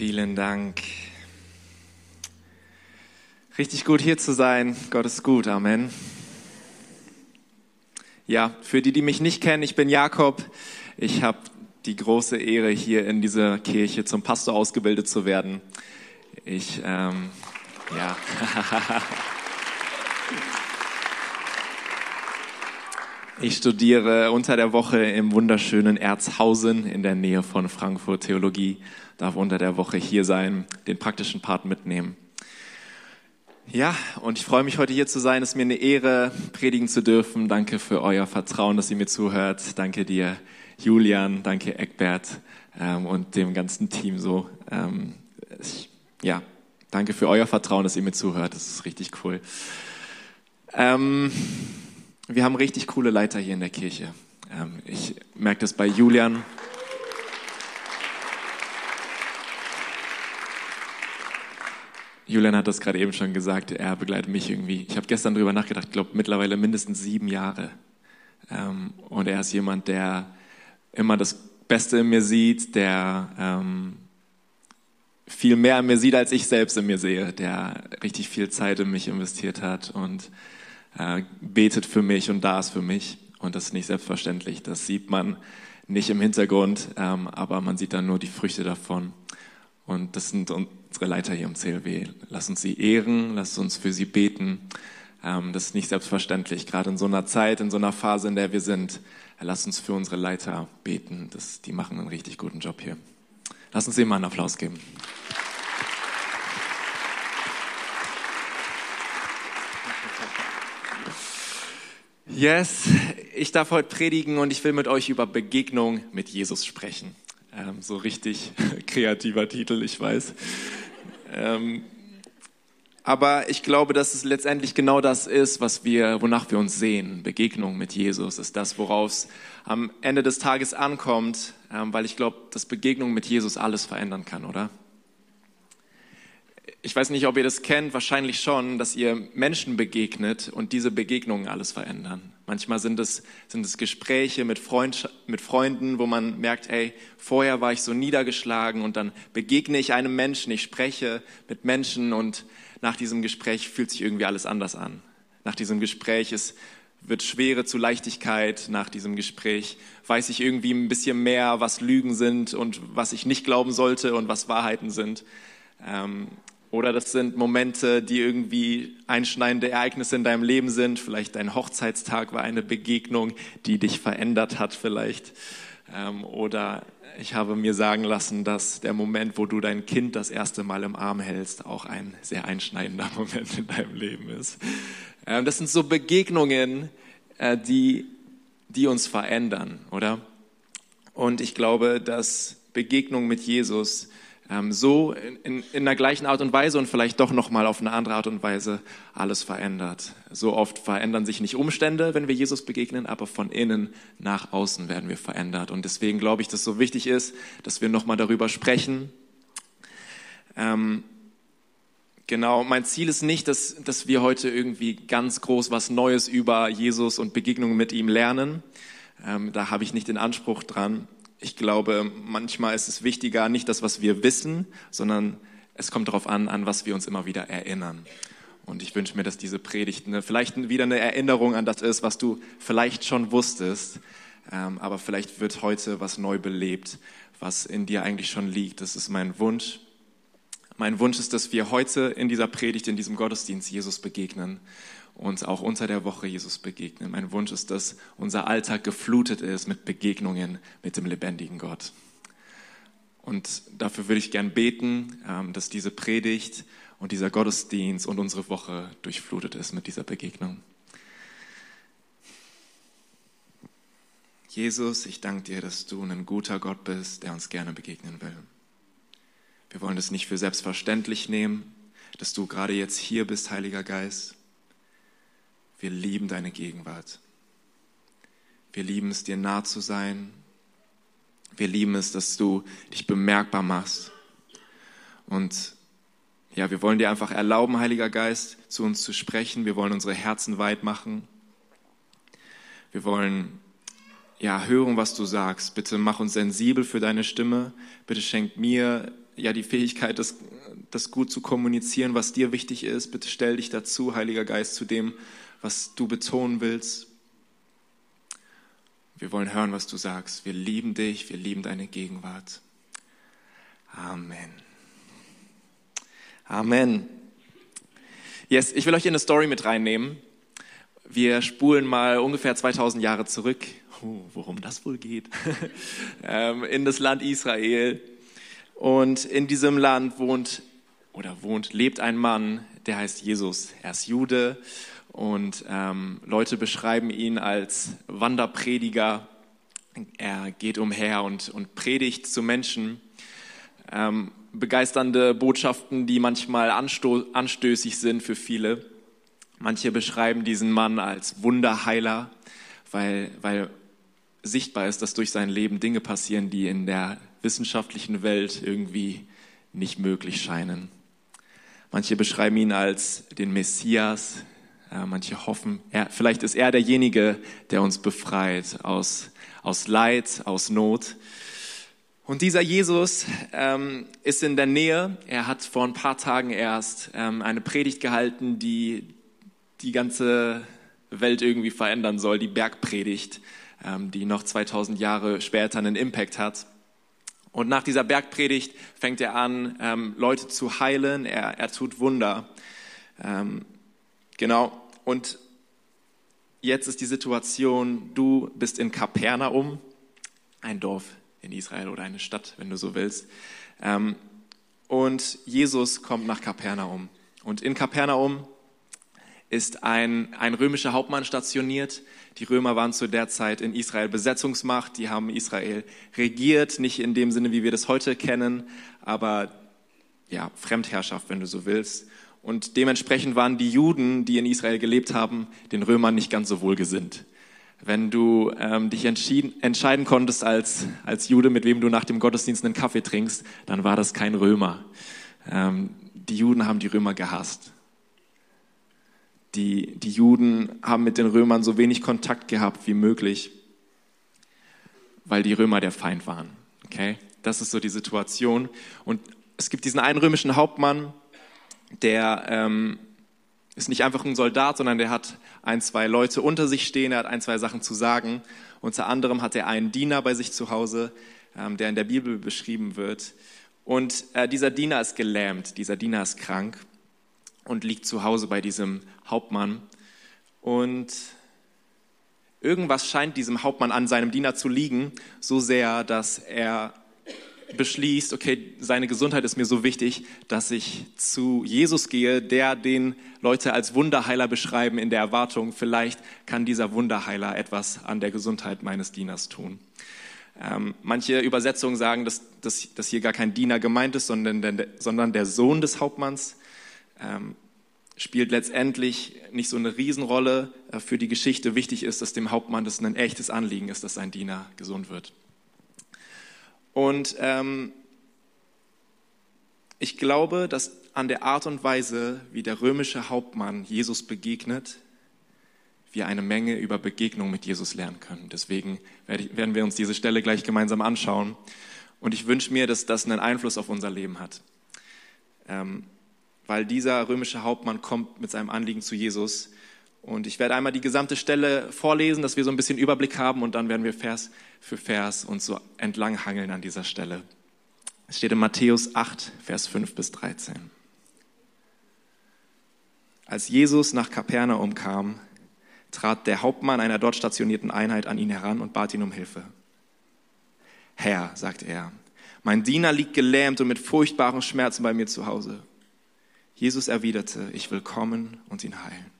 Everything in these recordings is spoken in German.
Vielen Dank. Richtig gut hier zu sein. Gott ist gut. Amen. Ja, für die, die mich nicht kennen, ich bin Jakob. Ich habe die große Ehre, hier in dieser Kirche zum Pastor ausgebildet zu werden. Ich, ähm, ja. Ich studiere unter der Woche im wunderschönen Erzhausen in der Nähe von Frankfurt Theologie, darf unter der Woche hier sein, den praktischen Part mitnehmen. Ja, und ich freue mich heute hier zu sein. Es ist mir eine Ehre, predigen zu dürfen. Danke für euer Vertrauen, dass ihr mir zuhört. Danke dir, Julian. Danke, Eckbert ähm, und dem ganzen Team so. Ähm, ich, ja, danke für euer Vertrauen, dass ihr mir zuhört. Das ist richtig cool. Ähm, wir haben richtig coole Leiter hier in der Kirche. Ähm, ich merke das bei Julian. Julian hat das gerade eben schon gesagt, er begleitet mich irgendwie. Ich habe gestern darüber nachgedacht, ich glaube mittlerweile mindestens sieben Jahre. Ähm, und er ist jemand, der immer das Beste in mir sieht, der ähm, viel mehr in mir sieht, als ich selbst in mir sehe, der richtig viel Zeit in mich investiert hat und äh, betet für mich und da ist für mich. Und das ist nicht selbstverständlich. Das sieht man nicht im Hintergrund, ähm, aber man sieht dann nur die Früchte davon. Und das sind unsere Leiter hier im CLW. Lass uns sie ehren, lass uns für sie beten. Ähm, das ist nicht selbstverständlich, gerade in so einer Zeit, in so einer Phase, in der wir sind. Lass uns für unsere Leiter beten. Das, die machen einen richtig guten Job hier. Lass uns ihnen mal einen Applaus geben. Yes, ich darf heute predigen und ich will mit euch über Begegnung mit Jesus sprechen. Ähm, so richtig kreativer Titel, ich weiß. Ähm, aber ich glaube, dass es letztendlich genau das ist, was wir, wonach wir uns sehen. Begegnung mit Jesus ist das, worauf es am Ende des Tages ankommt, ähm, weil ich glaube, dass Begegnung mit Jesus alles verändern kann, oder? Ich weiß nicht, ob ihr das kennt, wahrscheinlich schon, dass ihr Menschen begegnet und diese Begegnungen alles verändern. Manchmal sind es, sind es Gespräche mit, Freund, mit Freunden, wo man merkt, ey, vorher war ich so niedergeschlagen und dann begegne ich einem Menschen, ich spreche mit Menschen und nach diesem Gespräch fühlt sich irgendwie alles anders an. Nach diesem Gespräch ist, wird Schwere zu Leichtigkeit. Nach diesem Gespräch weiß ich irgendwie ein bisschen mehr, was Lügen sind und was ich nicht glauben sollte und was Wahrheiten sind. Ähm, oder das sind Momente, die irgendwie einschneidende Ereignisse in deinem Leben sind. Vielleicht dein Hochzeitstag war eine Begegnung, die dich verändert hat vielleicht. Ähm, oder ich habe mir sagen lassen, dass der Moment, wo du dein Kind das erste Mal im Arm hältst, auch ein sehr einschneidender Moment in deinem Leben ist. Ähm, das sind so Begegnungen, äh, die, die uns verändern, oder? Und ich glaube, dass Begegnung mit Jesus ähm, so in, in, in der gleichen Art und Weise und vielleicht doch nochmal auf eine andere Art und Weise alles verändert. So oft verändern sich nicht Umstände, wenn wir Jesus begegnen, aber von innen nach außen werden wir verändert. Und deswegen glaube ich, dass es so wichtig ist, dass wir nochmal darüber sprechen. Ähm, Genau, mein Ziel ist nicht, dass, dass wir heute irgendwie ganz groß was Neues über Jesus und Begegnungen mit ihm lernen. Ähm, da habe ich nicht den Anspruch dran ich glaube, manchmal ist es wichtiger, nicht das, was wir wissen, sondern es kommt darauf an, an was wir uns immer wieder erinnern. Und ich wünsche mir, dass diese Predigt eine, vielleicht wieder eine Erinnerung an das ist, was du vielleicht schon wusstest, ähm, aber vielleicht wird heute was neu belebt, was in dir eigentlich schon liegt. Das ist mein Wunsch. Mein Wunsch ist, dass wir heute in dieser Predigt, in diesem Gottesdienst Jesus begegnen uns auch unter der Woche Jesus begegnen. Mein Wunsch ist, dass unser Alltag geflutet ist mit Begegnungen mit dem lebendigen Gott. Und dafür würde ich gern beten, ähm, dass diese Predigt und dieser Gottesdienst und unsere Woche durchflutet ist mit dieser Begegnung. Jesus, ich danke dir, dass du ein guter Gott bist, der uns gerne begegnen will. Wir wollen es nicht für selbstverständlich nehmen, dass du gerade jetzt hier bist, Heiliger Geist. Wir lieben deine Gegenwart. Wir lieben es, dir nah zu sein. Wir lieben es, dass du dich bemerkbar machst. Und ja, wir wollen dir einfach erlauben, Heiliger Geist, zu uns zu sprechen. Wir wollen unsere Herzen weit machen. Wir wollen ja hören, was du sagst. Bitte mach uns sensibel für deine Stimme. Bitte schenk mir ja die Fähigkeit, das, das gut zu kommunizieren, was dir wichtig ist. Bitte stell dich dazu, Heiliger Geist, zu dem, was du betonen willst. Wir wollen hören, was du sagst. Wir lieben dich, wir lieben deine Gegenwart. Amen. Amen. Yes, ich will euch in eine Story mit reinnehmen. Wir spulen mal ungefähr 2000 Jahre zurück, oh, worum das wohl geht, ähm, in das Land Israel. Und in diesem Land wohnt oder wohnt, lebt ein Mann, der heißt Jesus. Er ist Jude und ähm, Leute beschreiben ihn als Wanderprediger. Er geht umher und, und predigt zu Menschen. Ähm, begeisternde Botschaften, die manchmal anstößig sind für viele. Manche beschreiben diesen Mann als Wunderheiler, weil, weil sichtbar ist, dass durch sein Leben Dinge passieren, die in der wissenschaftlichen Welt irgendwie nicht möglich scheinen. Manche beschreiben ihn als den Messias, manche hoffen, er, vielleicht ist er derjenige, der uns befreit aus, aus Leid, aus Not. Und dieser Jesus ähm, ist in der Nähe. Er hat vor ein paar Tagen erst ähm, eine Predigt gehalten, die die ganze Welt irgendwie verändern soll, die Bergpredigt, ähm, die noch 2000 Jahre später einen Impact hat. Und nach dieser Bergpredigt fängt er an, ähm, Leute zu heilen. Er, er tut Wunder. Ähm, genau. Und jetzt ist die Situation, du bist in Kapernaum, ein Dorf in Israel oder eine Stadt, wenn du so willst. Ähm, und Jesus kommt nach Kapernaum. Und in Kapernaum ist ein, ein römischer Hauptmann stationiert. Die Römer waren zu der Zeit in Israel Besetzungsmacht. Die haben Israel regiert, nicht in dem Sinne, wie wir das heute kennen, aber ja, Fremdherrschaft, wenn du so willst. Und dementsprechend waren die Juden, die in Israel gelebt haben, den Römern nicht ganz so wohlgesinnt. Wenn du ähm, dich entscheiden konntest als, als Jude, mit wem du nach dem Gottesdienst einen Kaffee trinkst, dann war das kein Römer. Ähm, die Juden haben die Römer gehasst. Die, die Juden haben mit den Römern so wenig Kontakt gehabt wie möglich, weil die Römer der Feind waren. Okay? Das ist so die Situation. Und es gibt diesen einen römischen Hauptmann, der ähm, ist nicht einfach ein Soldat, sondern der hat ein, zwei Leute unter sich stehen, er hat ein, zwei Sachen zu sagen. Unter anderem hat er einen Diener bei sich zu Hause, ähm, der in der Bibel beschrieben wird. Und äh, dieser Diener ist gelähmt, dieser Diener ist krank und liegt zu Hause bei diesem Hauptmann. Und irgendwas scheint diesem Hauptmann an seinem Diener zu liegen, so sehr, dass er beschließt, okay, seine Gesundheit ist mir so wichtig, dass ich zu Jesus gehe, der den Leute als Wunderheiler beschreiben in der Erwartung, vielleicht kann dieser Wunderheiler etwas an der Gesundheit meines Dieners tun. Ähm, manche Übersetzungen sagen, dass, dass, dass, hier gar kein Diener gemeint ist, sondern der, sondern der Sohn des Hauptmanns. Ähm, spielt letztendlich nicht so eine Riesenrolle äh, für die Geschichte. Wichtig ist, dass dem Hauptmann das ein echtes Anliegen ist, dass sein Diener gesund wird. Und ähm, ich glaube, dass an der Art und Weise, wie der römische Hauptmann Jesus begegnet, wir eine Menge über Begegnung mit Jesus lernen können. Deswegen werden wir uns diese Stelle gleich gemeinsam anschauen. Und ich wünsche mir, dass das einen Einfluss auf unser Leben hat. Ähm, weil dieser römische Hauptmann kommt mit seinem Anliegen zu Jesus und ich werde einmal die gesamte Stelle vorlesen, dass wir so ein bisschen Überblick haben und dann werden wir Vers für Vers uns so entlang hangeln an dieser Stelle. Es steht in Matthäus 8, Vers 5 bis 13. Als Jesus nach Kapernaum kam, trat der Hauptmann einer dort stationierten Einheit an ihn heran und bat ihn um Hilfe. Herr, sagte er, mein Diener liegt gelähmt und mit furchtbaren Schmerzen bei mir zu Hause. Jesus erwiderte, ich will kommen und ihn heilen.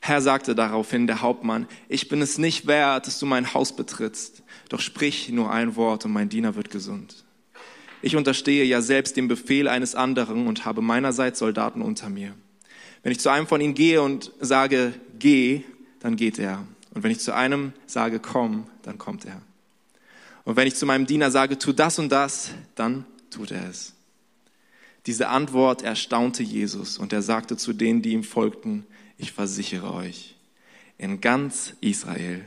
Herr sagte daraufhin der Hauptmann, ich bin es nicht wert, dass du mein Haus betrittst, doch sprich nur ein Wort und mein Diener wird gesund. Ich unterstehe ja selbst dem Befehl eines anderen und habe meinerseits Soldaten unter mir. Wenn ich zu einem von ihnen gehe und sage, geh, dann geht er. Und wenn ich zu einem sage, komm, dann kommt er. Und wenn ich zu meinem Diener sage, tu das und das, dann tut er es. Diese Antwort erstaunte Jesus und er sagte zu denen, die ihm folgten, ich versichere euch, in ganz Israel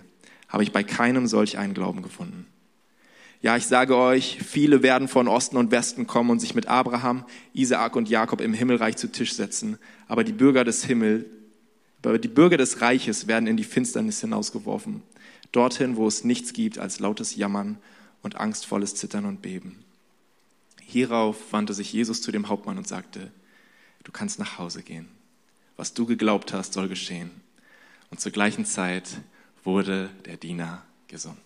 habe ich bei keinem solch einen Glauben gefunden. Ja, ich sage euch, viele werden von Osten und Westen kommen und sich mit Abraham, Isaak und Jakob im Himmelreich zu Tisch setzen. Aber die Bürger des Himmels, aber die Bürger des Reiches werden in die Finsternis hinausgeworfen. Dorthin, wo es nichts gibt als lautes Jammern und angstvolles Zittern und Beben. Hierauf wandte sich Jesus zu dem Hauptmann und sagte, du kannst nach Hause gehen. Was du geglaubt hast, soll geschehen. Und zur gleichen Zeit wurde der Diener gesund.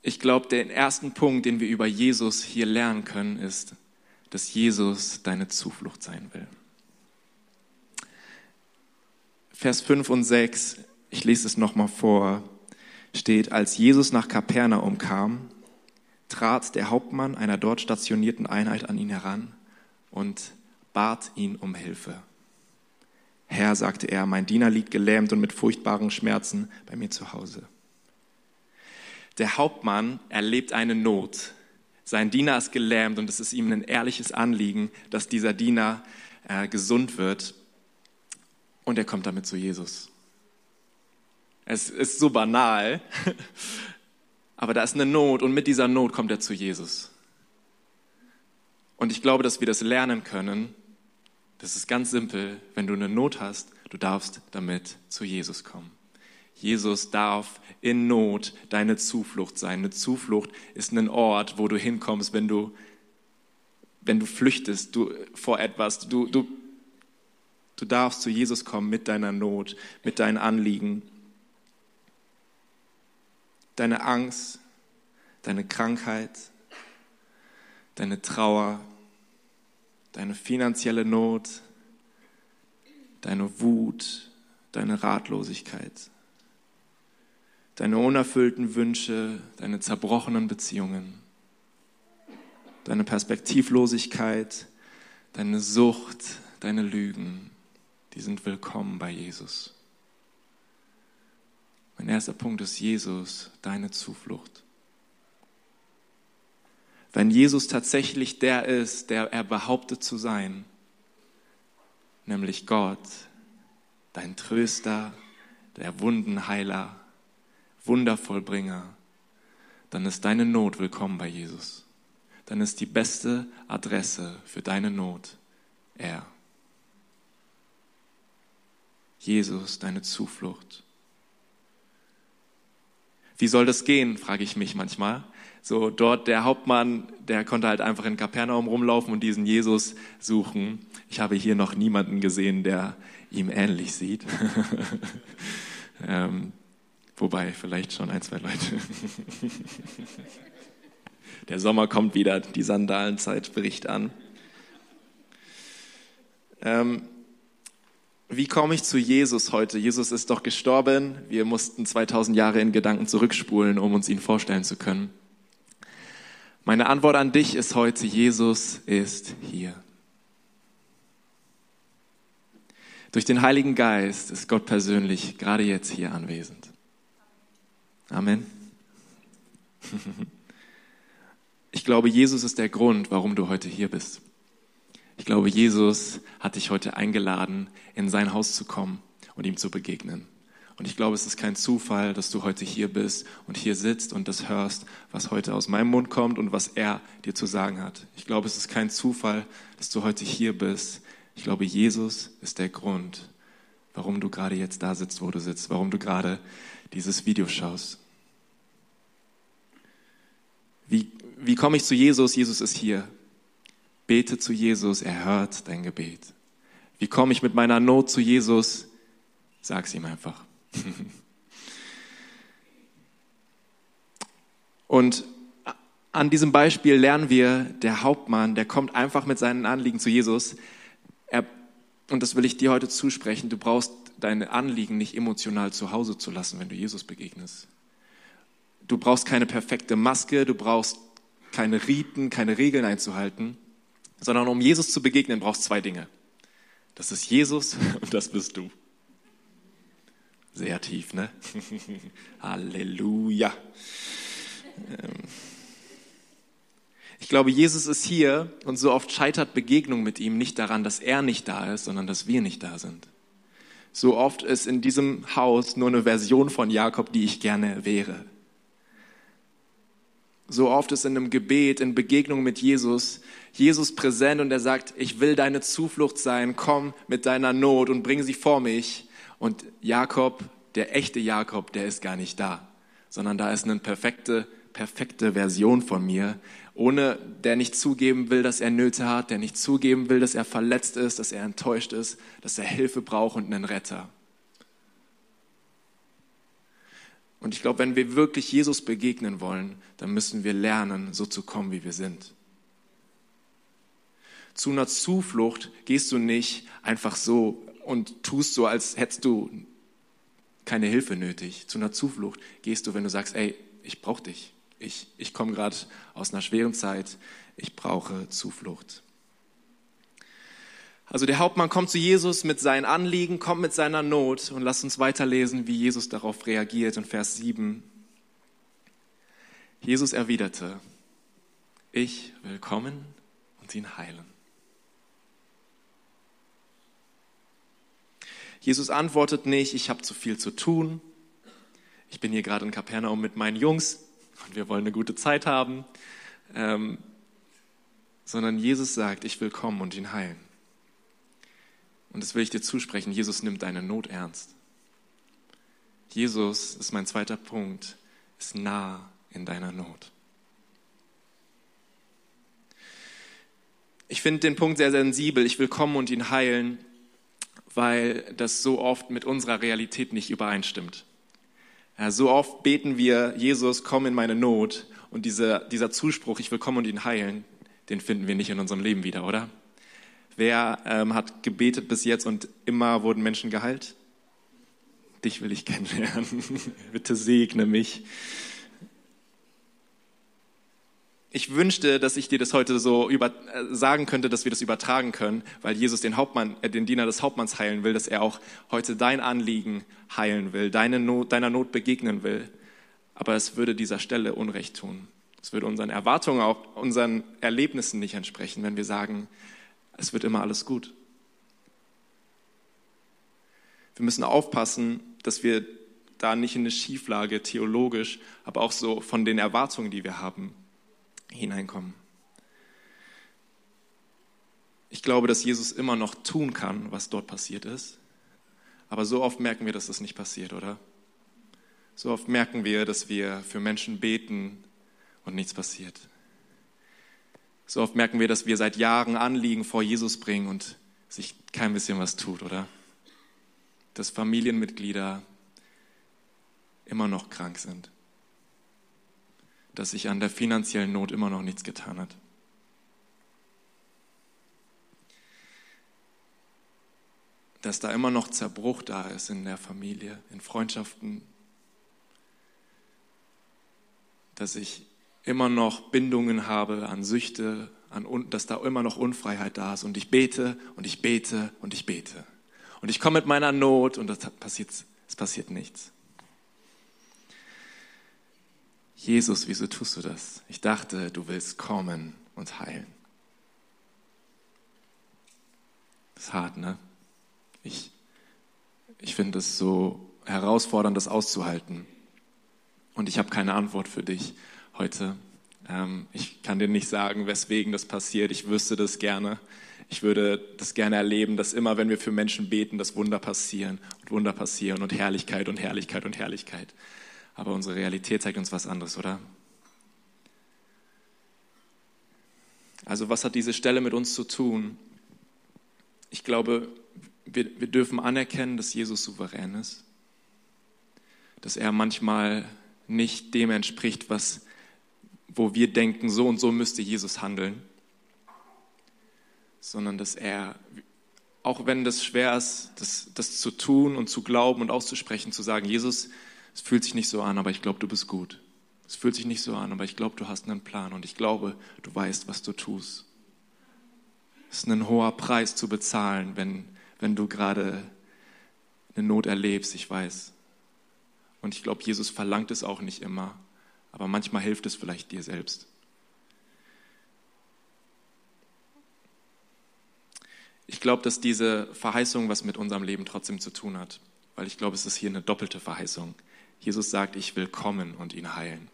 Ich glaube, den ersten Punkt, den wir über Jesus hier lernen können, ist, dass Jesus deine Zuflucht sein will. Vers 5 und 6, ich lese es nochmal vor, steht, als Jesus nach Kapernaum kam, trat der Hauptmann einer dort stationierten Einheit an ihn heran und bat ihn um Hilfe. Herr, sagte er, mein Diener liegt gelähmt und mit furchtbaren Schmerzen bei mir zu Hause. Der Hauptmann erlebt eine Not. Sein Diener ist gelähmt und es ist ihm ein ehrliches Anliegen, dass dieser Diener äh, gesund wird. Und er kommt damit zu Jesus. Es ist so banal, aber da ist eine Not und mit dieser Not kommt er zu Jesus. Und ich glaube, dass wir das lernen können. Das ist ganz simpel. Wenn du eine Not hast, du darfst damit zu Jesus kommen. Jesus darf in Not deine Zuflucht sein. Eine Zuflucht ist ein Ort, wo du hinkommst, wenn du, wenn du flüchtest du, vor etwas. Du, du, du darfst zu Jesus kommen mit deiner Not, mit deinen Anliegen. Deine Angst, deine Krankheit, deine Trauer, deine finanzielle Not, deine Wut, deine Ratlosigkeit deine unerfüllten Wünsche, deine zerbrochenen Beziehungen, deine Perspektivlosigkeit, deine Sucht, deine Lügen, die sind willkommen bei Jesus. Mein erster Punkt ist Jesus, deine Zuflucht. Wenn Jesus tatsächlich der ist, der er behauptet zu sein, nämlich Gott, dein Tröster, der Wundenheiler, Wundervollbringer, dann ist deine Not willkommen bei Jesus. Dann ist die beste Adresse für deine Not er. Jesus, deine Zuflucht. Wie soll das gehen, frage ich mich manchmal. So dort der Hauptmann, der konnte halt einfach in Kapernaum rumlaufen und diesen Jesus suchen. Ich habe hier noch niemanden gesehen, der ihm ähnlich sieht. ähm, Wobei, vielleicht schon ein, zwei Leute. Der Sommer kommt wieder, die Sandalenzeit bricht an. Ähm, wie komme ich zu Jesus heute? Jesus ist doch gestorben. Wir mussten 2000 Jahre in Gedanken zurückspulen, um uns ihn vorstellen zu können. Meine Antwort an dich ist heute, Jesus ist hier. Durch den Heiligen Geist ist Gott persönlich gerade jetzt hier anwesend. Amen. Ich glaube, Jesus ist der Grund, warum du heute hier bist. Ich glaube, Jesus hat dich heute eingeladen, in sein Haus zu kommen und ihm zu begegnen. Und ich glaube, es ist kein Zufall, dass du heute hier bist und hier sitzt und das hörst, was heute aus meinem Mund kommt und was er dir zu sagen hat. Ich glaube, es ist kein Zufall, dass du heute hier bist. Ich glaube, Jesus ist der Grund, warum du gerade jetzt da sitzt, wo du sitzt, warum du gerade dieses Video schaust. Wie, wie komme ich zu Jesus? Jesus ist hier. Bete zu Jesus, er hört dein Gebet. Wie komme ich mit meiner Not zu Jesus? Sag's ihm einfach. Und an diesem Beispiel lernen wir, der Hauptmann, der kommt einfach mit seinen Anliegen zu Jesus. Er, und das will ich dir heute zusprechen, du brauchst deine Anliegen nicht emotional zu Hause zu lassen, wenn du Jesus begegnest. Du brauchst keine perfekte Maske, du brauchst keine Riten, keine Regeln einzuhalten, sondern um Jesus zu begegnen, brauchst du zwei Dinge. Das ist Jesus und das bist du. Sehr tief, ne? Halleluja. Ähm. Ich glaube, Jesus ist hier und so oft scheitert Begegnung mit ihm nicht daran, dass er nicht da ist, sondern dass wir nicht da sind. So oft ist in diesem Haus nur eine Version von Jakob, die ich gerne wäre. So oft ist in einem Gebet, in Begegnung mit Jesus, Jesus präsent und er sagt, ich will deine Zuflucht sein, komm mit deiner Not und bring sie vor mich. Und Jakob, der echte Jakob, der ist gar nicht da, sondern da ist eine perfekte, perfekte Version von mir, ohne der nicht zugeben will, dass er Nöte hat, der nicht zugeben will, dass er verletzt ist, dass er enttäuscht ist, dass er Hilfe braucht und einen Retter. Und ich glaube, wenn wir wirklich Jesus begegnen wollen, dann müssen wir lernen, so zu kommen, wie wir sind. Zu einer Zuflucht gehst du nicht einfach so und tust so, als hättest du keine Hilfe nötig. Zu einer Zuflucht gehst du, wenn du sagst, ey, ich brauche dich ich, ich komme gerade aus einer schweren Zeit, ich brauche Zuflucht. Also der Hauptmann kommt zu Jesus mit seinen Anliegen, kommt mit seiner Not und lasst uns weiterlesen, wie Jesus darauf reagiert in Vers 7. Jesus erwiderte, ich will kommen und ihn heilen. Jesus antwortet nicht, ich habe zu viel zu tun. Ich bin hier gerade in Kapernaum mit meinen Jungs und wir wollen eine gute Zeit haben, ähm, sondern Jesus sagt, ich will kommen und ihn heilen. Und das will ich dir zusprechen, Jesus nimmt deine Not ernst. Jesus, ist mein zweiter Punkt, ist nah in deiner Not. Ich finde den Punkt sehr sensibel. Ich will kommen und ihn heilen, weil das so oft mit unserer Realität nicht übereinstimmt. Ja, so oft beten wir, Jesus, komm in meine Not. Und dieser, dieser Zuspruch, ich will kommen und ihn heilen, den finden wir nicht in unserem Leben wieder, oder? Wer ähm, hat gebetet bis jetzt und immer wurden Menschen geheilt? Dich will ich kennenlernen. Bitte segne mich ich wünschte, dass ich dir das heute so über, äh, sagen könnte, dass wir das übertragen können, weil Jesus den Hauptmann, äh, den Diener des Hauptmanns heilen will, dass er auch heute dein Anliegen heilen will, deine Not, deiner Not begegnen will. Aber es würde dieser Stelle Unrecht tun. Es würde unseren Erwartungen, auch unseren Erlebnissen nicht entsprechen, wenn wir sagen, es wird immer alles gut. Wir müssen aufpassen, dass wir da nicht in eine Schieflage theologisch, aber auch so von den Erwartungen, die wir haben, hineinkommen. Ich glaube, dass Jesus immer noch tun kann, was dort passiert ist. Aber so oft merken wir, dass das nicht passiert, oder? So oft merken wir, dass wir für Menschen beten und nichts passiert. So oft merken wir, dass wir seit Jahren Anliegen vor Jesus bringen und sich kein bisschen was tut, oder? Dass Familienmitglieder immer noch krank sind dass sich an der finanziellen Not immer noch nichts getan hat. Dass da immer noch Zerbruch da ist in der Familie, in Freundschaften. Dass ich immer noch Bindungen habe an Süchte, an, dass da immer noch Unfreiheit da ist. Und ich bete und ich bete und ich bete. Und ich komme mit meiner Not und es passiert, es passiert nichts. Jesus, wieso tust du das? Ich dachte, du willst kommen und heilen. Das ist hart, ne? Ich, ich finde es so herausfordernd, das auszuhalten. Und ich habe keine Antwort für dich heute. Ähm, ich kann dir nicht sagen, weswegen das passiert. Ich wüsste das gerne. Ich würde das gerne erleben, dass immer, wenn wir für Menschen beten, dass Wunder passieren und Wunder passieren und Herrlichkeit und Herrlichkeit und Herrlichkeit aber unsere Realität zeigt uns was anderes, oder? Also was hat diese Stelle mit uns zu tun? Ich glaube, wir, wir dürfen anerkennen, dass Jesus souverän ist, dass er manchmal nicht dem entspricht, was, wo wir denken, so und so müsste Jesus handeln, sondern dass er, auch wenn das schwer ist, das, das zu tun und zu glauben und auszusprechen, zu sagen, Jesus, es fühlt sich nicht so an, aber ich glaube, du bist gut. Es fühlt sich nicht so an, aber ich glaube, du hast einen Plan und ich glaube, du weißt, was du tust. Es ist ein hoher Preis zu bezahlen, wenn, wenn du gerade eine Not erlebst, ich weiß. Und ich glaube, Jesus verlangt es auch nicht immer, aber manchmal hilft es vielleicht dir selbst. Ich glaube, dass diese Verheißung was mit unserem Leben trotzdem zu tun hat, weil ich glaube, es ist hier eine doppelte Verheißung. Jesus sagt, ich will kommen und ihn heilen.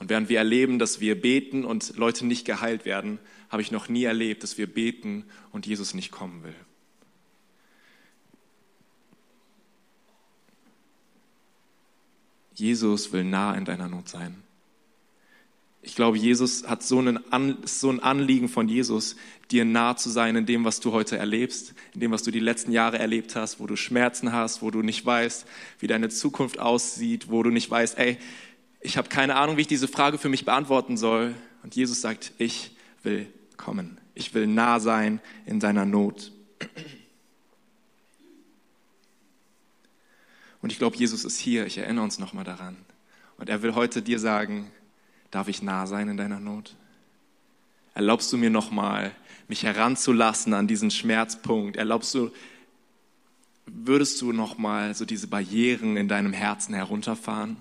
Und während wir erleben, dass wir beten und Leute nicht geheilt werden, habe ich noch nie erlebt, dass wir beten und Jesus nicht kommen will. Jesus will nah in deiner Not sein. Ich glaube, Jesus hat so, einen so ein Anliegen von Jesus, dir nah zu sein in dem, was du heute erlebst, in dem, was du die letzten Jahre erlebt hast, wo du Schmerzen hast, wo du nicht weißt, wie deine Zukunft aussieht, wo du nicht weißt, ey, ich habe keine Ahnung, wie ich diese Frage für mich beantworten soll. Und Jesus sagt, ich will kommen. Ich will nah sein in deiner Not. Und ich glaube, Jesus ist hier. Ich erinnere uns nochmal daran. Und er will heute dir sagen, darf ich nah sein in deiner Not? Erlaubst du mir nochmal, mich heranzulassen an diesen Schmerzpunkt? Erlaubst du, würdest du nochmal so diese Barrieren in deinem Herzen herunterfahren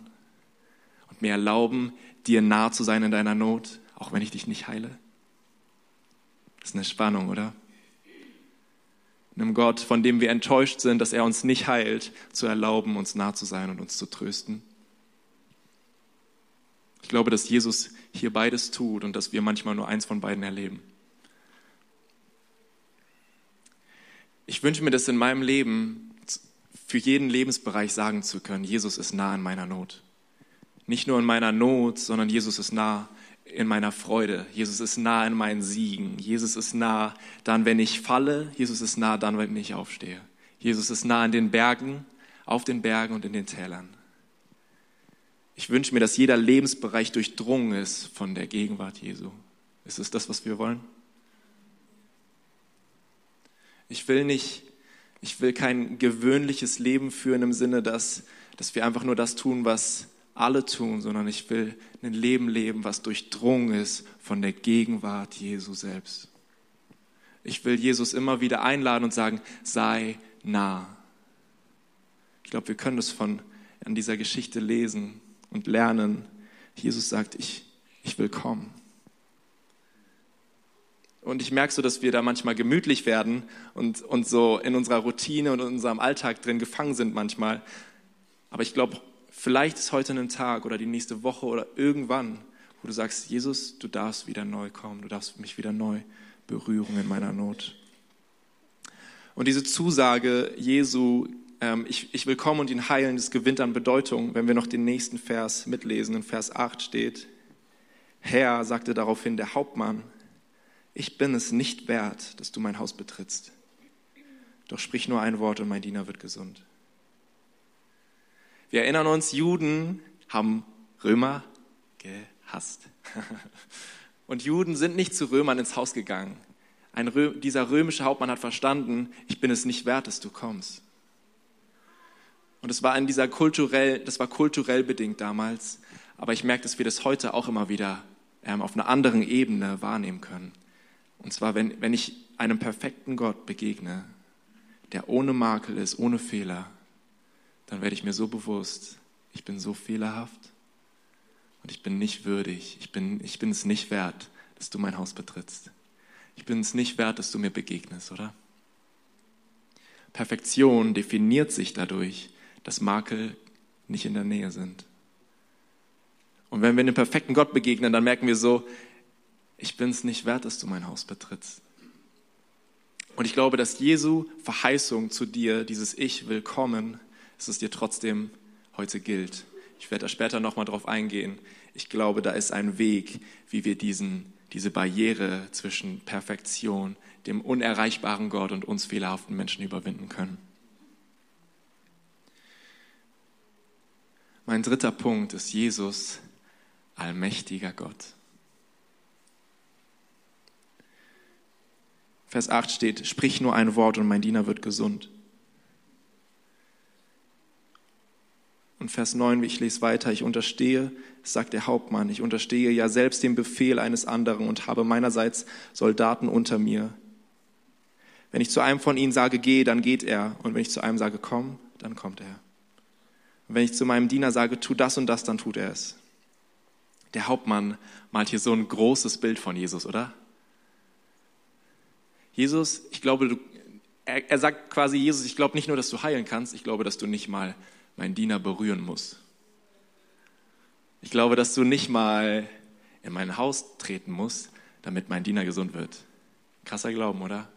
und mir erlauben, dir nah zu sein in deiner Not, auch wenn ich dich nicht heile? Das ist eine Spannung, oder? Einem Gott, von dem wir enttäuscht sind, dass er uns nicht heilt, zu erlauben, uns nah zu sein und uns zu trösten. Ich glaube, dass Jesus hier beides tut und dass wir manchmal nur eins von beiden erleben. Ich wünsche mir das in meinem Leben für jeden Lebensbereich sagen zu können, Jesus ist nah in meiner Not. Nicht nur in meiner Not, sondern Jesus ist nah in meiner Freude. Jesus ist nah in meinen Siegen. Jesus ist nah dann, wenn ich falle. Jesus ist nah dann, wenn ich aufstehe. Jesus ist nah in den Bergen, auf den Bergen und in den Tälern. Ich wünsche mir, dass jeder Lebensbereich durchdrungen ist von der Gegenwart Jesu. Ist es das, was wir wollen? Ich will nicht, ich will kein gewöhnliches Leben führen im Sinne, dass, dass wir einfach nur das tun, was alle tun, sondern ich will ein Leben leben, was durchdrungen ist von der Gegenwart Jesu selbst. Ich will Jesus immer wieder einladen und sagen, sei nah. Ich glaube, wir können das von an dieser Geschichte lesen und lernen. Jesus sagt, ich, ich will kommen. Und ich merke so, dass wir da manchmal gemütlich werden und, und so in unserer Routine und in unserem Alltag drin gefangen sind manchmal. Aber ich glaube, Vielleicht ist heute ein Tag oder die nächste Woche oder irgendwann, wo du sagst, Jesus, du darfst wieder neu kommen, du darfst mich wieder neu berühren in meiner Not. Und diese Zusage Jesu, ähm, ich, ich will kommen und ihn heilen, das gewinnt an Bedeutung, wenn wir noch den nächsten Vers mitlesen. In Vers 8 steht, Herr, sagte daraufhin der Hauptmann, ich bin es nicht wert, dass du mein Haus betrittst. Doch sprich nur ein Wort und mein Diener wird gesund. Wir erinnern uns, Juden haben Römer gehasst. Und Juden sind nicht zu Römern ins Haus gegangen. Rö dieser römische Hauptmann hat verstanden, ich bin es nicht wert, dass du kommst. Und es war in dieser kulturell, das war kulturell bedingt damals. Aber ich merke, dass wir das heute auch immer wieder ähm, auf einer anderen Ebene wahrnehmen können. Und zwar, wenn, wenn ich einem perfekten Gott begegne, der ohne Makel ist, ohne Fehler, dann werde ich mir so bewusst, ich bin so fehlerhaft und ich bin nicht würdig, ich bin, ich bin es nicht wert, dass du mein Haus betrittst. Ich bin es nicht wert, dass du mir begegnest, oder? Perfektion definiert sich dadurch, dass Makel nicht in der Nähe sind. Und wenn wir einem perfekten Gott begegnen, dann merken wir so, ich bin es nicht wert, dass du mein Haus betrittst. Und ich glaube, dass Jesu Verheißung zu dir, dieses Ich will kommen, dass es dir trotzdem heute gilt. Ich werde da später nochmal drauf eingehen. Ich glaube, da ist ein Weg, wie wir diesen, diese Barriere zwischen Perfektion, dem unerreichbaren Gott und uns fehlerhaften Menschen überwinden können. Mein dritter Punkt ist Jesus, allmächtiger Gott. Vers 8 steht, sprich nur ein Wort und mein Diener wird gesund. Und Vers 9, ich lese weiter, ich unterstehe, sagt der Hauptmann, ich unterstehe ja selbst dem Befehl eines anderen und habe meinerseits Soldaten unter mir. Wenn ich zu einem von ihnen sage, geh, dann geht er. Und wenn ich zu einem sage, komm, dann kommt er. Und wenn ich zu meinem Diener sage, tu das und das, dann tut er es. Der Hauptmann malt hier so ein großes Bild von Jesus, oder? Jesus, ich glaube, du, er, er sagt quasi, Jesus, ich glaube nicht nur, dass du heilen kannst, ich glaube, dass du nicht mal meinen Diener berühren musst. Ich glaube, dass du nicht mal in mein Haus treten musst, damit mein Diener gesund wird. Krasser Glauben, oder?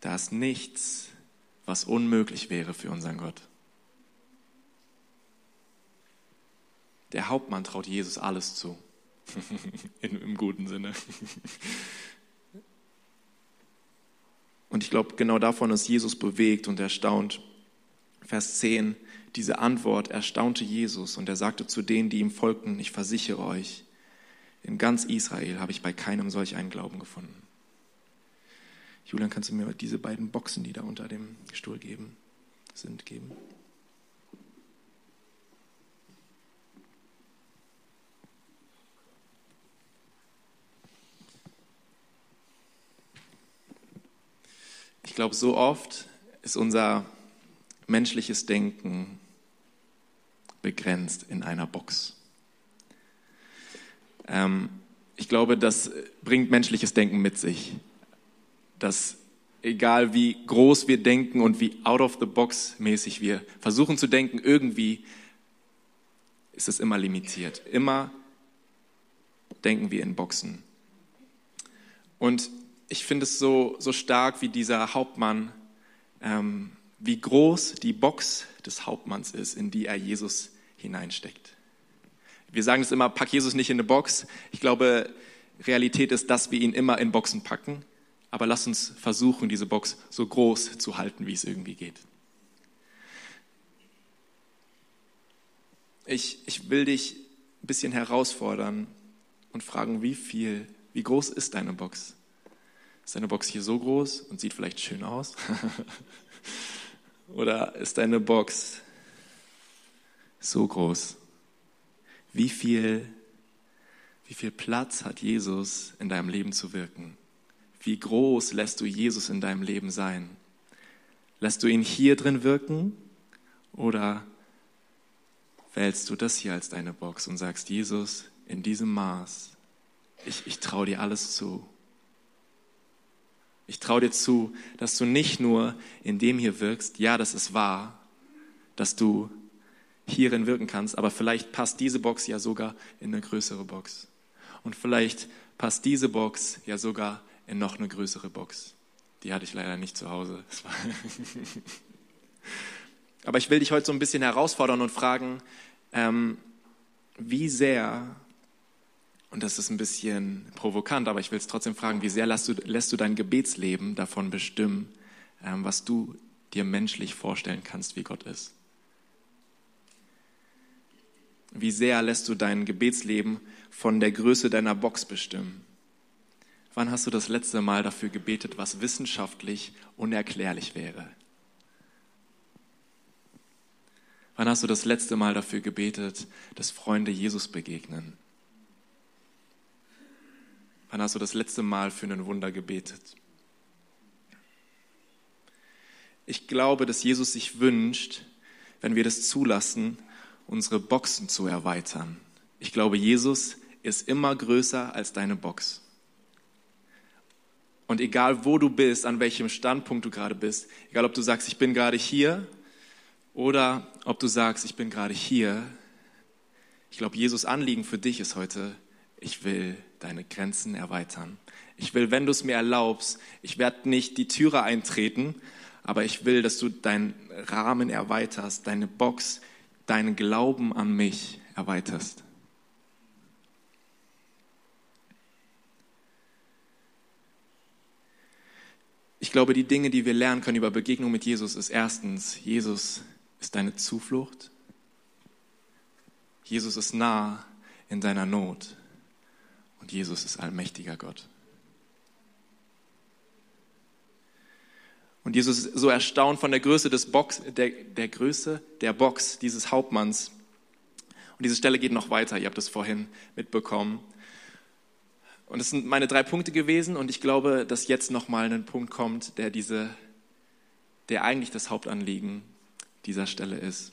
Da ist nichts, was unmöglich wäre für unseren Gott. Der Hauptmann traut Jesus alles zu. Im guten Sinne. Und ich glaube, genau davon ist Jesus bewegt und erstaunt. Vers 10, diese Antwort erstaunte Jesus und er sagte zu denen, die ihm folgten, ich versichere euch, in ganz Israel habe ich bei keinem solch einen Glauben gefunden. Julian, kannst du mir diese beiden Boxen, die da unter dem Stuhl geben, sind, geben? Ich glaube, so oft ist unser menschliches Denken begrenzt in einer Box. Ähm, ich glaube, das bringt menschliches Denken mit sich dass egal wie groß wir denken und wie out of the box mäßig wir versuchen zu denken, irgendwie ist es immer limitiert. Immer denken wir in Boxen. Und ich finde es so, so stark, wie dieser Hauptmann, ähm, wie groß die Box des Hauptmanns ist, in die er Jesus hineinsteckt. Wir sagen es immer, pack Jesus nicht in eine Box. Ich glaube, Realität ist, dass wir ihn immer in Boxen packen aber lass uns versuchen, diese Box so groß zu halten, wie es irgendwie geht. Ich, ich will dich ein bisschen herausfordern und fragen, wie viel, wie groß ist deine Box? Ist deine Box hier so groß und sieht vielleicht schön aus? Oder ist deine Box so groß? Wie viel, wie viel Platz hat Jesus in deinem Leben zu wirken? Wie groß lässt du Jesus in deinem Leben sein? Lässt du ihn hier drin wirken oder wählst du das hier als deine Box und sagst, Jesus, in diesem Maß, ich, ich traue dir alles zu. Ich traue dir zu, dass du nicht nur in dem hier wirkst, ja, das ist wahr, dass du hierin wirken kannst, aber vielleicht passt diese Box ja sogar in eine größere Box. Und vielleicht passt diese Box ja sogar in noch eine größere Box. Die hatte ich leider nicht zu Hause. Aber ich will dich heute so ein bisschen herausfordern und fragen, ähm, wie sehr, und das ist ein bisschen provokant, aber ich will es trotzdem fragen, wie sehr lässt du, lässt du dein Gebetsleben davon bestimmen, ähm, was du dir menschlich vorstellen kannst, wie Gott ist? Wie sehr lässt du dein Gebetsleben von der Größe deiner Box bestimmen? Wann hast du das letzte Mal dafür gebetet, was wissenschaftlich unerklärlich wäre? Wann hast du das letzte Mal dafür gebetet, dass Freunde Jesus begegnen? Wann hast du das letzte Mal für ein Wunder gebetet? Ich glaube, dass Jesus sich wünscht, wenn wir das zulassen, unsere Boxen zu erweitern. Ich glaube, Jesus ist immer größer als deine Box. Und egal wo du bist, an welchem Standpunkt du gerade bist, egal ob du sagst, ich bin gerade hier oder ob du sagst, ich bin gerade hier, ich glaube, Jesus Anliegen für dich ist heute, ich will deine Grenzen erweitern. Ich will, wenn du es mir erlaubst, ich werde nicht die Türe eintreten, aber ich will, dass du deinen Rahmen erweiterst, deine Box, deinen Glauben an mich erweiterst. Ich glaube, die Dinge, die wir lernen können über Begegnung mit Jesus, ist erstens, Jesus ist deine Zuflucht. Jesus ist nah in deiner Not. Und Jesus ist allmächtiger Gott. Und Jesus ist so erstaunt von der Größe des Box, der, der Größe der Box dieses Hauptmanns. Und diese Stelle geht noch weiter. Ihr habt es vorhin mitbekommen. Und das sind meine drei Punkte gewesen und ich glaube, dass jetzt nochmal ein Punkt kommt, der diese, der eigentlich das Hauptanliegen dieser Stelle ist.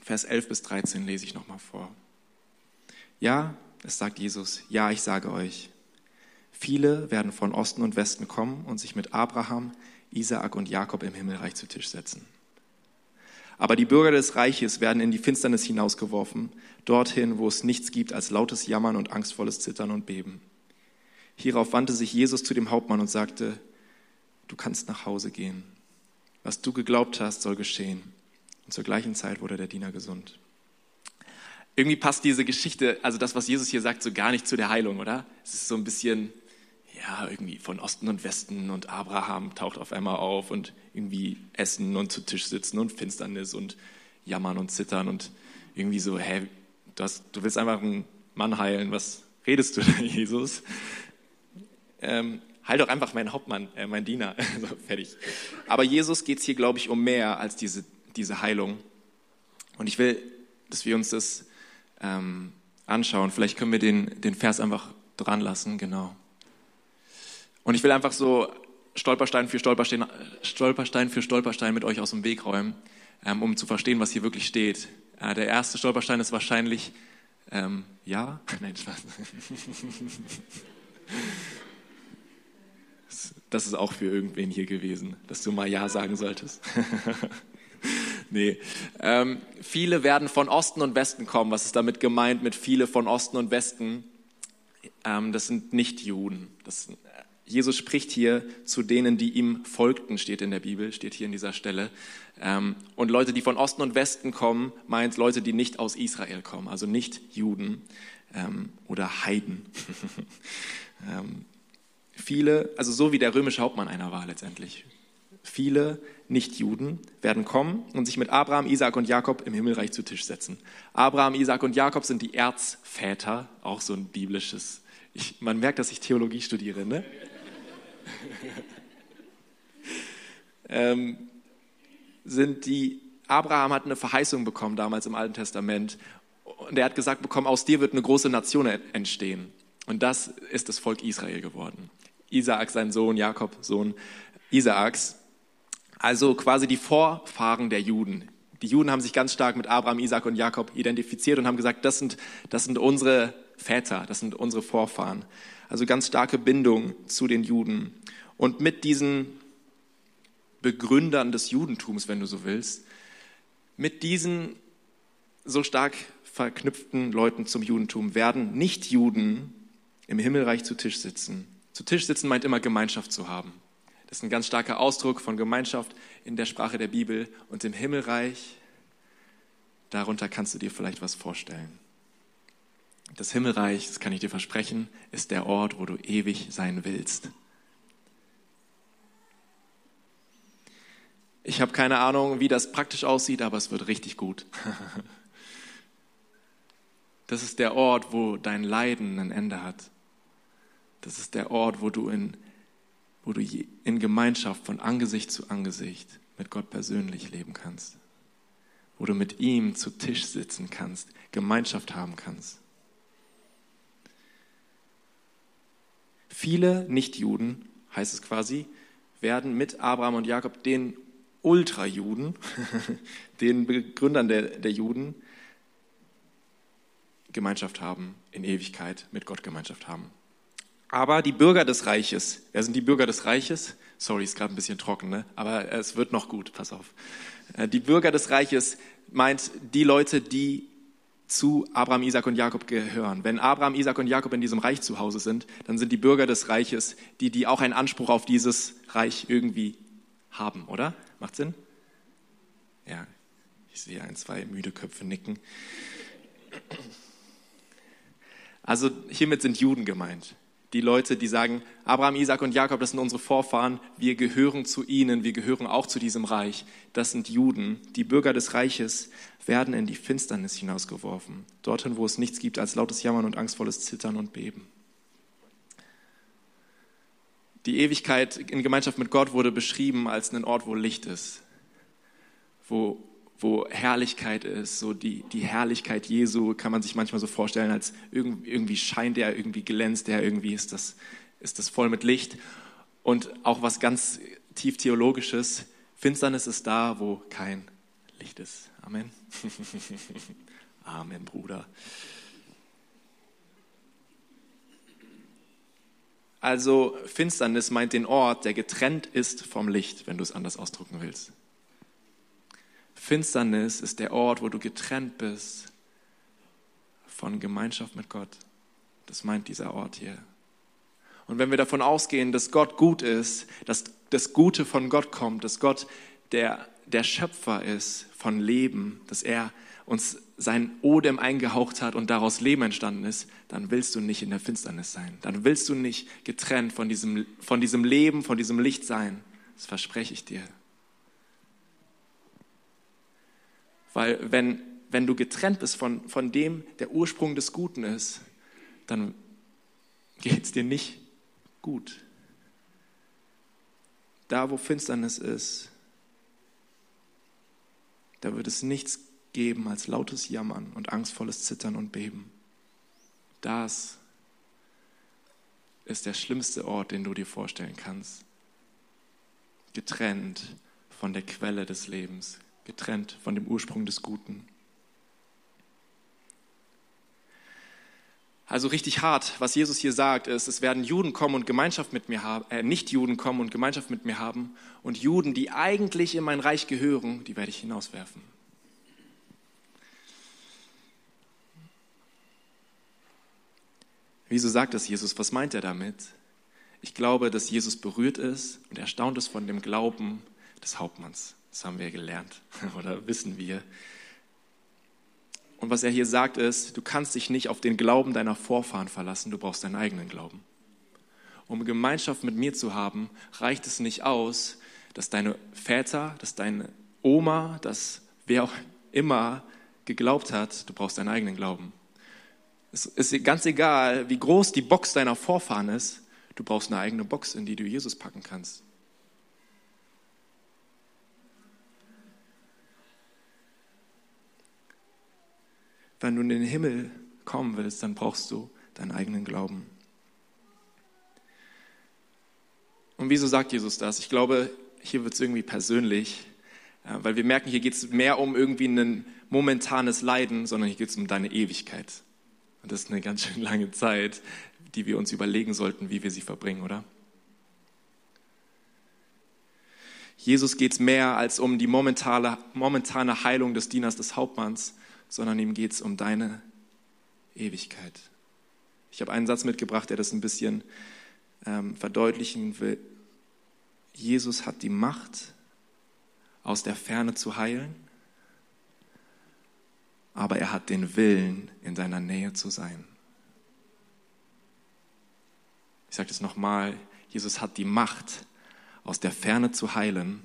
Vers 11 bis 13 lese ich nochmal vor. Ja, es sagt Jesus, ja, ich sage euch, viele werden von Osten und Westen kommen und sich mit Abraham, Isaak und Jakob im Himmelreich zu Tisch setzen. Aber die Bürger des Reiches werden in die Finsternis hinausgeworfen, dorthin, wo es nichts gibt als lautes Jammern und angstvolles Zittern und Beben. Hierauf wandte sich Jesus zu dem Hauptmann und sagte, du kannst nach Hause gehen. Was du geglaubt hast, soll geschehen. Und zur gleichen Zeit wurde der Diener gesund. Irgendwie passt diese Geschichte, also das, was Jesus hier sagt, so gar nicht zu der Heilung, oder? Es ist so ein bisschen, ja, irgendwie von Osten und Westen und Abraham taucht auf einmal auf und irgendwie essen und zu Tisch sitzen und Finsternis und jammern und zittern und irgendwie so, hä, du, hast, du willst einfach einen Mann heilen, was redest du da, Jesus? Ähm, heil doch einfach meinen Hauptmann, äh, mein Diener. so, fertig. Aber Jesus geht es hier, glaube ich, um mehr als diese, diese Heilung. Und ich will, dass wir uns das ähm, anschauen. Vielleicht können wir den, den Vers einfach dran lassen, genau. Und ich will einfach so Stolperstein für Stolperstein, Stolperstein für Stolperstein mit euch aus dem Weg räumen, ähm, um zu verstehen, was hier wirklich steht. Äh, der erste Stolperstein ist wahrscheinlich ähm, ja, nein, Spaß. Das ist auch für irgendwen hier gewesen, dass du mal Ja sagen solltest. nee. Ähm, viele werden von Osten und Westen kommen. Was ist damit gemeint mit viele von Osten und Westen? Ähm, das sind nicht Juden. Das, Jesus spricht hier zu denen, die ihm folgten, steht in der Bibel, steht hier in dieser Stelle. Ähm, und Leute, die von Osten und Westen kommen, meint Leute, die nicht aus Israel kommen, also nicht Juden ähm, oder Heiden. ähm, Viele, also so wie der römische Hauptmann einer war letztendlich. Viele Nichtjuden werden kommen und sich mit Abraham, Isaac und Jakob im Himmelreich zu Tisch setzen. Abraham, Isaac und Jakob sind die Erzväter, auch so ein biblisches. Ich, man merkt, dass ich Theologie studiere, ne? ähm, sind die Abraham hat eine Verheißung bekommen damals im Alten Testament und er hat gesagt bekommen, aus dir wird eine große Nation entstehen. Und das ist das Volk Israel geworden. Isaak sein Sohn, Jakob Sohn Isaaks. Also quasi die Vorfahren der Juden. Die Juden haben sich ganz stark mit Abraham, Isaak und Jakob identifiziert und haben gesagt, das sind, das sind unsere Väter, das sind unsere Vorfahren. Also ganz starke Bindung zu den Juden. Und mit diesen Begründern des Judentums, wenn du so willst, mit diesen so stark verknüpften Leuten zum Judentum werden Nicht-Juden im Himmelreich zu Tisch sitzen zu Tisch sitzen meint immer Gemeinschaft zu haben. Das ist ein ganz starker Ausdruck von Gemeinschaft in der Sprache der Bibel. Und im Himmelreich, darunter kannst du dir vielleicht was vorstellen. Das Himmelreich, das kann ich dir versprechen, ist der Ort, wo du ewig sein willst. Ich habe keine Ahnung, wie das praktisch aussieht, aber es wird richtig gut. Das ist der Ort, wo dein Leiden ein Ende hat. Das ist der Ort, wo du in, wo du in Gemeinschaft von Angesicht zu Angesicht mit Gott persönlich leben kannst. Wo du mit ihm zu Tisch sitzen kannst, Gemeinschaft haben kannst. Viele Nichtjuden, heißt es quasi, werden mit Abraham und Jakob, den Ultrajuden, den Begründern der, der Juden, Gemeinschaft haben, in Ewigkeit mit Gott Gemeinschaft haben. Aber die Bürger des Reiches, wer sind die Bürger des Reiches? Sorry, ist gerade ein bisschen trocken, ne? aber es wird noch gut, pass auf. Äh, die Bürger des Reiches meint die Leute, die zu Abraham, Isaac und Jakob gehören. Wenn Abraham, Isaac und Jakob in diesem Reich zu Hause sind, dann sind die Bürger des Reiches die, die auch einen Anspruch auf dieses Reich irgendwie haben, oder? Macht Sinn? Ja, ich sehe ein, zwei müde Köpfe nicken. Also hiermit sind Juden gemeint. Die Leute, die sagen, Abraham, Isaac und Jakob, das sind unsere Vorfahren, wir gehören zu ihnen, wir gehören auch zu diesem Reich. Das sind Juden. Die Bürger des Reiches werden in die Finsternis hinausgeworfen, dorthin, wo es nichts gibt als lautes Jammern und angstvolles Zittern und Beben. Die Ewigkeit in Gemeinschaft mit Gott wurde beschrieben als einen Ort, wo Licht ist, wo wo Herrlichkeit ist, so die, die Herrlichkeit Jesu kann man sich manchmal so vorstellen, als irgendwie, scheint er, irgendwie glänzt er, irgendwie ist das, ist das voll mit Licht. Und auch was ganz tief theologisches, Finsternis ist da, wo kein Licht ist. Amen. Amen, Bruder. Also Finsternis meint den Ort, der getrennt ist vom Licht, wenn du es anders ausdrücken willst. Finsternis ist der Ort, wo du getrennt bist von Gemeinschaft mit Gott. Das meint dieser Ort hier. Und wenn wir davon ausgehen, dass Gott gut ist, dass das Gute von Gott kommt, dass Gott der, der Schöpfer ist von Leben, dass er uns sein Odem eingehaucht hat und daraus Leben entstanden ist, dann willst du nicht in der Finsternis sein. Dann willst du nicht getrennt von diesem, von diesem Leben, von diesem Licht sein. Das verspreche ich dir. Weil wenn, wenn du getrennt bist von, von dem, der Ursprung des Guten ist, dann geht es dir nicht gut. Da, wo Finsternis ist, da wird es nichts geben als lautes Jammern und angstvolles Zittern und Beben. Das ist der schlimmste Ort, den du dir vorstellen kannst. Getrennt von der Quelle des Lebens, getrennt von dem Ursprung des Guten. Also richtig hart, was Jesus hier sagt, ist, es werden Juden kommen und Gemeinschaft mit mir haben, äh, nicht Juden kommen und Gemeinschaft mit mir haben und Juden, die eigentlich in mein Reich gehören, die werde ich hinauswerfen. Wieso sagt das Jesus? Was meint er damit? Ich glaube, dass Jesus berührt ist und erstaunt ist von dem Glauben des Hauptmanns. Das haben wir gelernt oder wissen wir. Und was er hier sagt ist, du kannst dich nicht auf den Glauben deiner Vorfahren verlassen, du brauchst deinen eigenen Glauben. Um Gemeinschaft mit mir zu haben, reicht es nicht aus, dass deine Väter, dass deine Oma, dass wer auch immer geglaubt hat, du brauchst deinen eigenen Glauben. Es ist ganz egal, wie groß die Box deiner Vorfahren ist, du brauchst eine eigene Box, in die du Jesus packen kannst. Wenn du in den Himmel kommen willst, dann brauchst du deinen eigenen Glauben. Und wieso sagt Jesus das? Ich glaube, hier wird es irgendwie persönlich, weil wir merken, hier geht es mehr um irgendwie ein momentanes Leiden, sondern hier geht es um deine Ewigkeit. Und das ist eine ganz schön lange Zeit, die wir uns überlegen sollten, wie wir sie verbringen, oder? Jesus geht es mehr als um die momentane, momentane Heilung des Dieners des Hauptmanns, sondern ihm geht es um deine Ewigkeit. Ich habe einen Satz mitgebracht, der das ein bisschen ähm, verdeutlichen will. Jesus hat die Macht, aus der Ferne zu heilen aber er hat den Willen, in deiner Nähe zu sein. Ich sage das nochmal, Jesus hat die Macht, aus der Ferne zu heilen,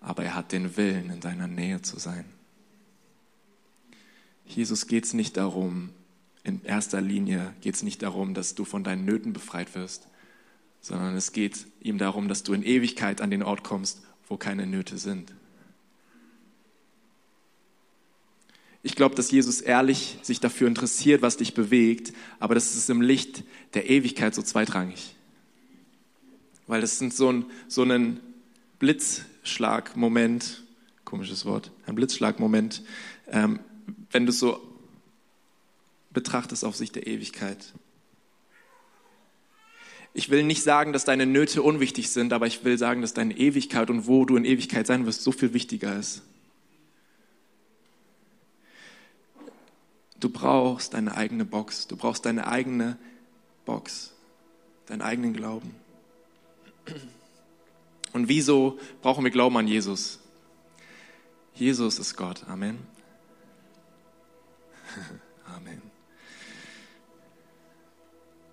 aber er hat den Willen, in deiner Nähe zu sein. Jesus geht es nicht darum, in erster Linie geht es nicht darum, dass du von deinen Nöten befreit wirst, sondern es geht ihm darum, dass du in Ewigkeit an den Ort kommst, wo keine Nöte sind. Ich glaube, dass Jesus ehrlich sich dafür interessiert, was dich bewegt, aber das ist im Licht der Ewigkeit so zweitrangig. Weil das sind so ein, so ein Blitzschlagmoment, komisches Wort, ein Blitzschlagmoment, ähm, wenn du es so betrachtest auf Sicht der Ewigkeit. Ich will nicht sagen, dass deine Nöte unwichtig sind, aber ich will sagen, dass deine Ewigkeit und wo du in Ewigkeit sein wirst, so viel wichtiger ist. Du brauchst deine eigene Box. Du brauchst deine eigene Box, deinen eigenen Glauben. Und wieso brauchen wir Glauben an Jesus? Jesus ist Gott. Amen. Amen.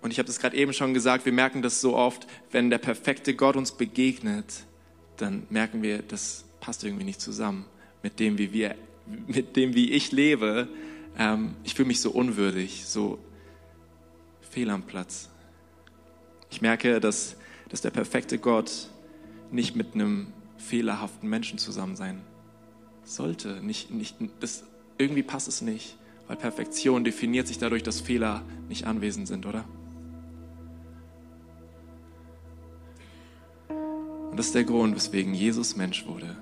Und ich habe das gerade eben schon gesagt, wir merken das so oft, wenn der perfekte Gott uns begegnet, dann merken wir, das passt irgendwie nicht zusammen mit dem, wie wir, mit dem, wie ich lebe, ähm, ich fühle mich so unwürdig, so fehl am Platz. Ich merke, dass, dass der perfekte Gott nicht mit einem fehlerhaften Menschen zusammen sein sollte. Nicht, nicht, das, irgendwie passt es nicht, weil Perfektion definiert sich dadurch, dass Fehler nicht anwesend sind, oder? Und das ist der Grund, weswegen Jesus Mensch wurde.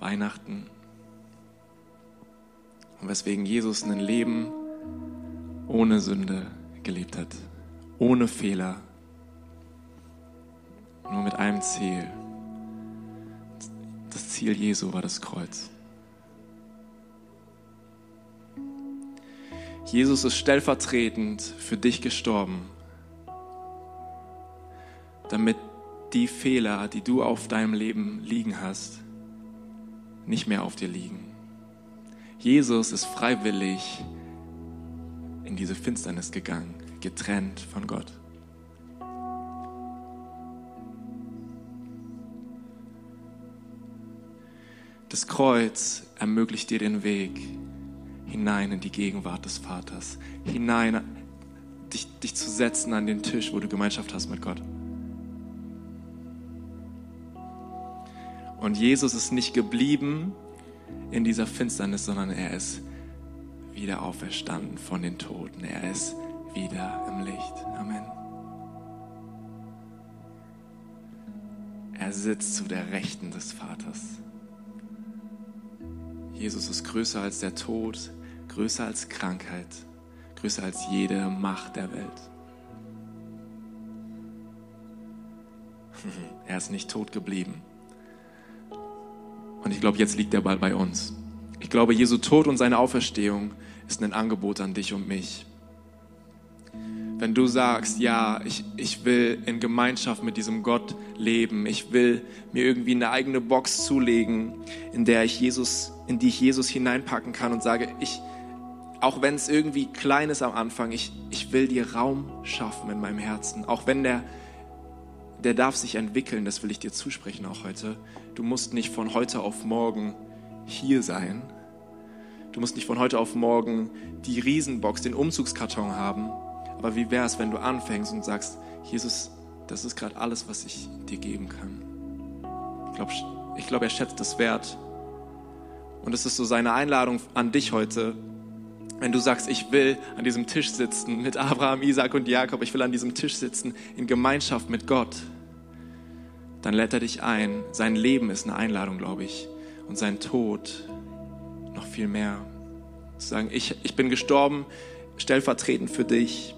Weihnachten und weswegen Jesus ein Leben ohne Sünde gelebt hat, ohne Fehler, nur mit einem Ziel. Das Ziel Jesu war das Kreuz. Jesus ist stellvertretend für dich gestorben, damit die Fehler, die du auf deinem Leben liegen hast, nicht mehr auf dir liegen. Jesus ist freiwillig in diese Finsternis gegangen, getrennt von Gott. Das Kreuz ermöglicht dir den Weg hinein in die Gegenwart des Vaters, hinein, dich, dich zu setzen an den Tisch, wo du Gemeinschaft hast mit Gott. Und Jesus ist nicht geblieben in dieser Finsternis, sondern er ist wieder auferstanden von den Toten. Er ist wieder im Licht. Amen. Er sitzt zu der Rechten des Vaters. Jesus ist größer als der Tod, größer als Krankheit, größer als jede Macht der Welt. Er ist nicht tot geblieben. Und ich glaube, jetzt liegt der Ball bei uns. Ich glaube, Jesu Tod und seine Auferstehung ist ein Angebot an dich und mich. Wenn du sagst, ja, ich, ich will in Gemeinschaft mit diesem Gott leben, ich will mir irgendwie eine eigene Box zulegen, in der ich Jesus, in die ich Jesus hineinpacken kann und sage, ich, auch wenn es irgendwie klein ist am Anfang, ich, ich will dir Raum schaffen in meinem Herzen. Auch wenn der, der darf sich entwickeln, das will ich dir zusprechen auch heute. Du musst nicht von heute auf morgen hier sein. Du musst nicht von heute auf morgen die Riesenbox, den Umzugskarton haben. Aber wie wäre es, wenn du anfängst und sagst, Jesus, das ist gerade alles, was ich dir geben kann. Ich glaube, ich glaub, er schätzt das wert. Und es ist so seine Einladung an dich heute, wenn du sagst, ich will an diesem Tisch sitzen mit Abraham, Isaac und Jakob, ich will an diesem Tisch sitzen in Gemeinschaft mit Gott, dann lädt er dich ein. Sein Leben ist eine Einladung, glaube ich, und sein Tod noch viel mehr. Zu sagen, ich, ich bin gestorben, stellvertretend für dich,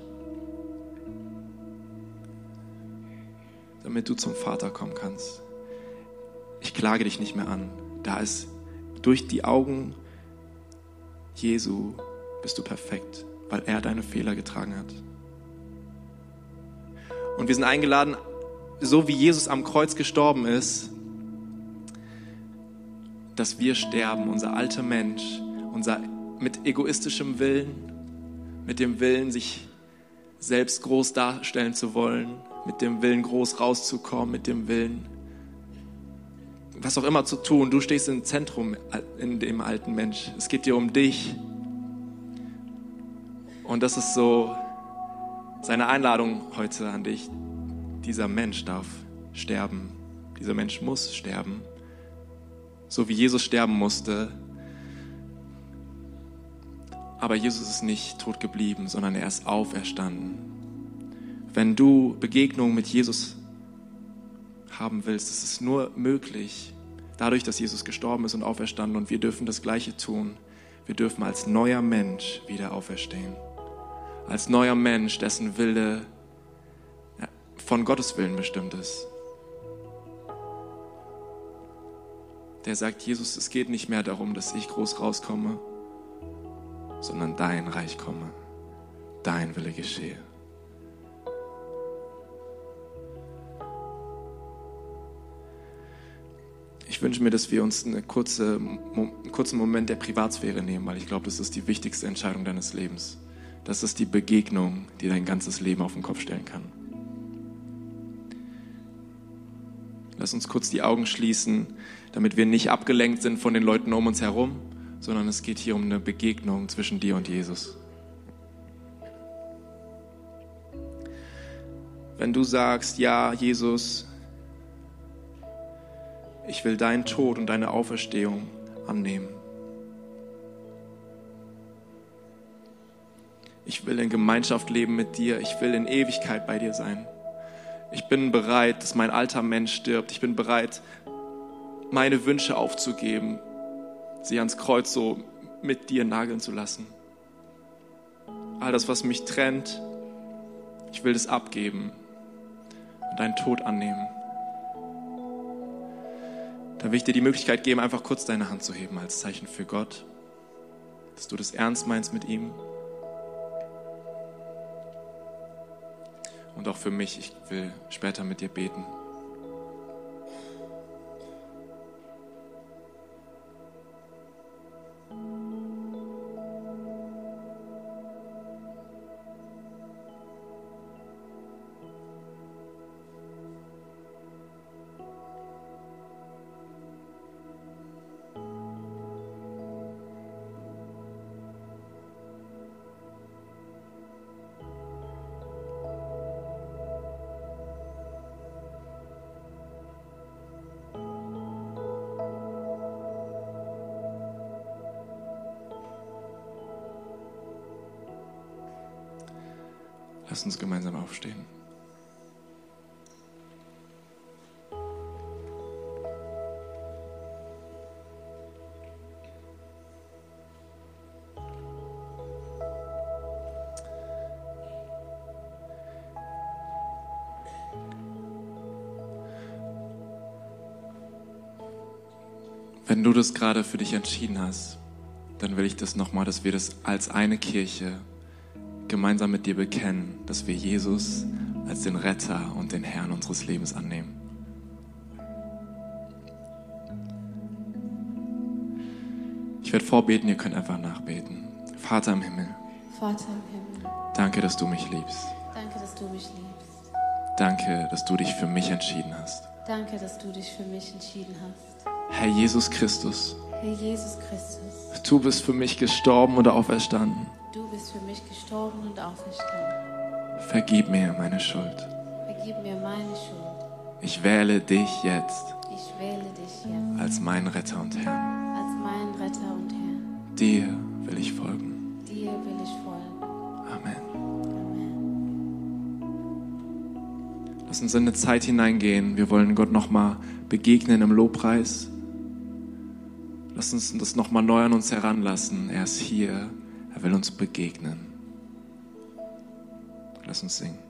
damit du zum Vater kommen kannst. Ich klage dich nicht mehr an. Da ist durch die Augen Jesu bist du perfekt, weil er deine Fehler getragen hat. Und wir sind eingeladen, so wie Jesus am Kreuz gestorben ist, dass wir sterben, unser alter Mensch, unser mit egoistischem Willen, mit dem Willen, sich selbst groß darstellen zu wollen, mit dem Willen, groß rauszukommen, mit dem Willen, was auch immer zu tun. Du stehst im Zentrum in dem alten Mensch. Es geht dir um dich. Und das ist so seine Einladung heute an dich. Dieser Mensch darf sterben. Dieser Mensch muss sterben. So wie Jesus sterben musste. Aber Jesus ist nicht tot geblieben, sondern er ist auferstanden. Wenn du Begegnung mit Jesus haben willst, ist es nur möglich, dadurch, dass Jesus gestorben ist und auferstanden. Und wir dürfen das Gleiche tun. Wir dürfen als neuer Mensch wieder auferstehen als neuer Mensch, dessen Wille von Gottes Willen bestimmt ist. Der sagt, Jesus, es geht nicht mehr darum, dass ich groß rauskomme, sondern dein Reich komme, dein Wille geschehe. Ich wünsche mir, dass wir uns eine kurze, einen kurzen Moment der Privatsphäre nehmen, weil ich glaube, das ist die wichtigste Entscheidung deines Lebens. Das ist die Begegnung, die dein ganzes Leben auf den Kopf stellen kann. Lass uns kurz die Augen schließen, damit wir nicht abgelenkt sind von den Leuten um uns herum, sondern es geht hier um eine Begegnung zwischen dir und Jesus. Wenn du sagst, ja, Jesus, ich will deinen Tod und deine Auferstehung annehmen Ich will in Gemeinschaft leben mit dir. Ich will in Ewigkeit bei dir sein. Ich bin bereit, dass mein alter Mensch stirbt. Ich bin bereit, meine Wünsche aufzugeben, sie ans Kreuz so mit dir nageln zu lassen. All das, was mich trennt, Ich will das abgeben und deinen Tod annehmen. Da will ich dir die Möglichkeit geben, einfach kurz deine Hand zu heben als Zeichen für Gott, dass du das ernst meinst mit ihm. Und auch für mich, ich will später mit dir beten. Lass uns gemeinsam aufstehen. Wenn du das gerade für dich entschieden hast, dann will ich das nochmal, dass wir das als eine Kirche gemeinsam mit dir bekennen, dass wir Jesus als den Retter und den Herrn unseres Lebens annehmen. Ich werde vorbeten, ihr könnt einfach nachbeten. Vater im Himmel, Vater im Himmel, danke, dass du mich liebst. danke, dass du mich liebst. Danke, dass du dich für mich entschieden hast. Danke, dass du dich für mich entschieden hast. Herr Jesus Christus, Herr Jesus Christus, du bist für mich gestorben und auferstanden. Du bist für mich gestorben und auferstanden. Vergib mir meine Schuld. Vergib mir meine Schuld. Ich wähle dich jetzt Ich wähle dich jetzt als meinen Retter und Herrn. als meinen Retter und Herrn. Dir will ich folgen. Dir will ich folgen. Amen. Amen. Lass uns in eine Zeit hineingehen. Wir wollen Gott nochmal begegnen im Lobpreis. Lass uns das nochmal neu an uns heranlassen. Er ist hier. Er will uns begegnen. Lass uns singen.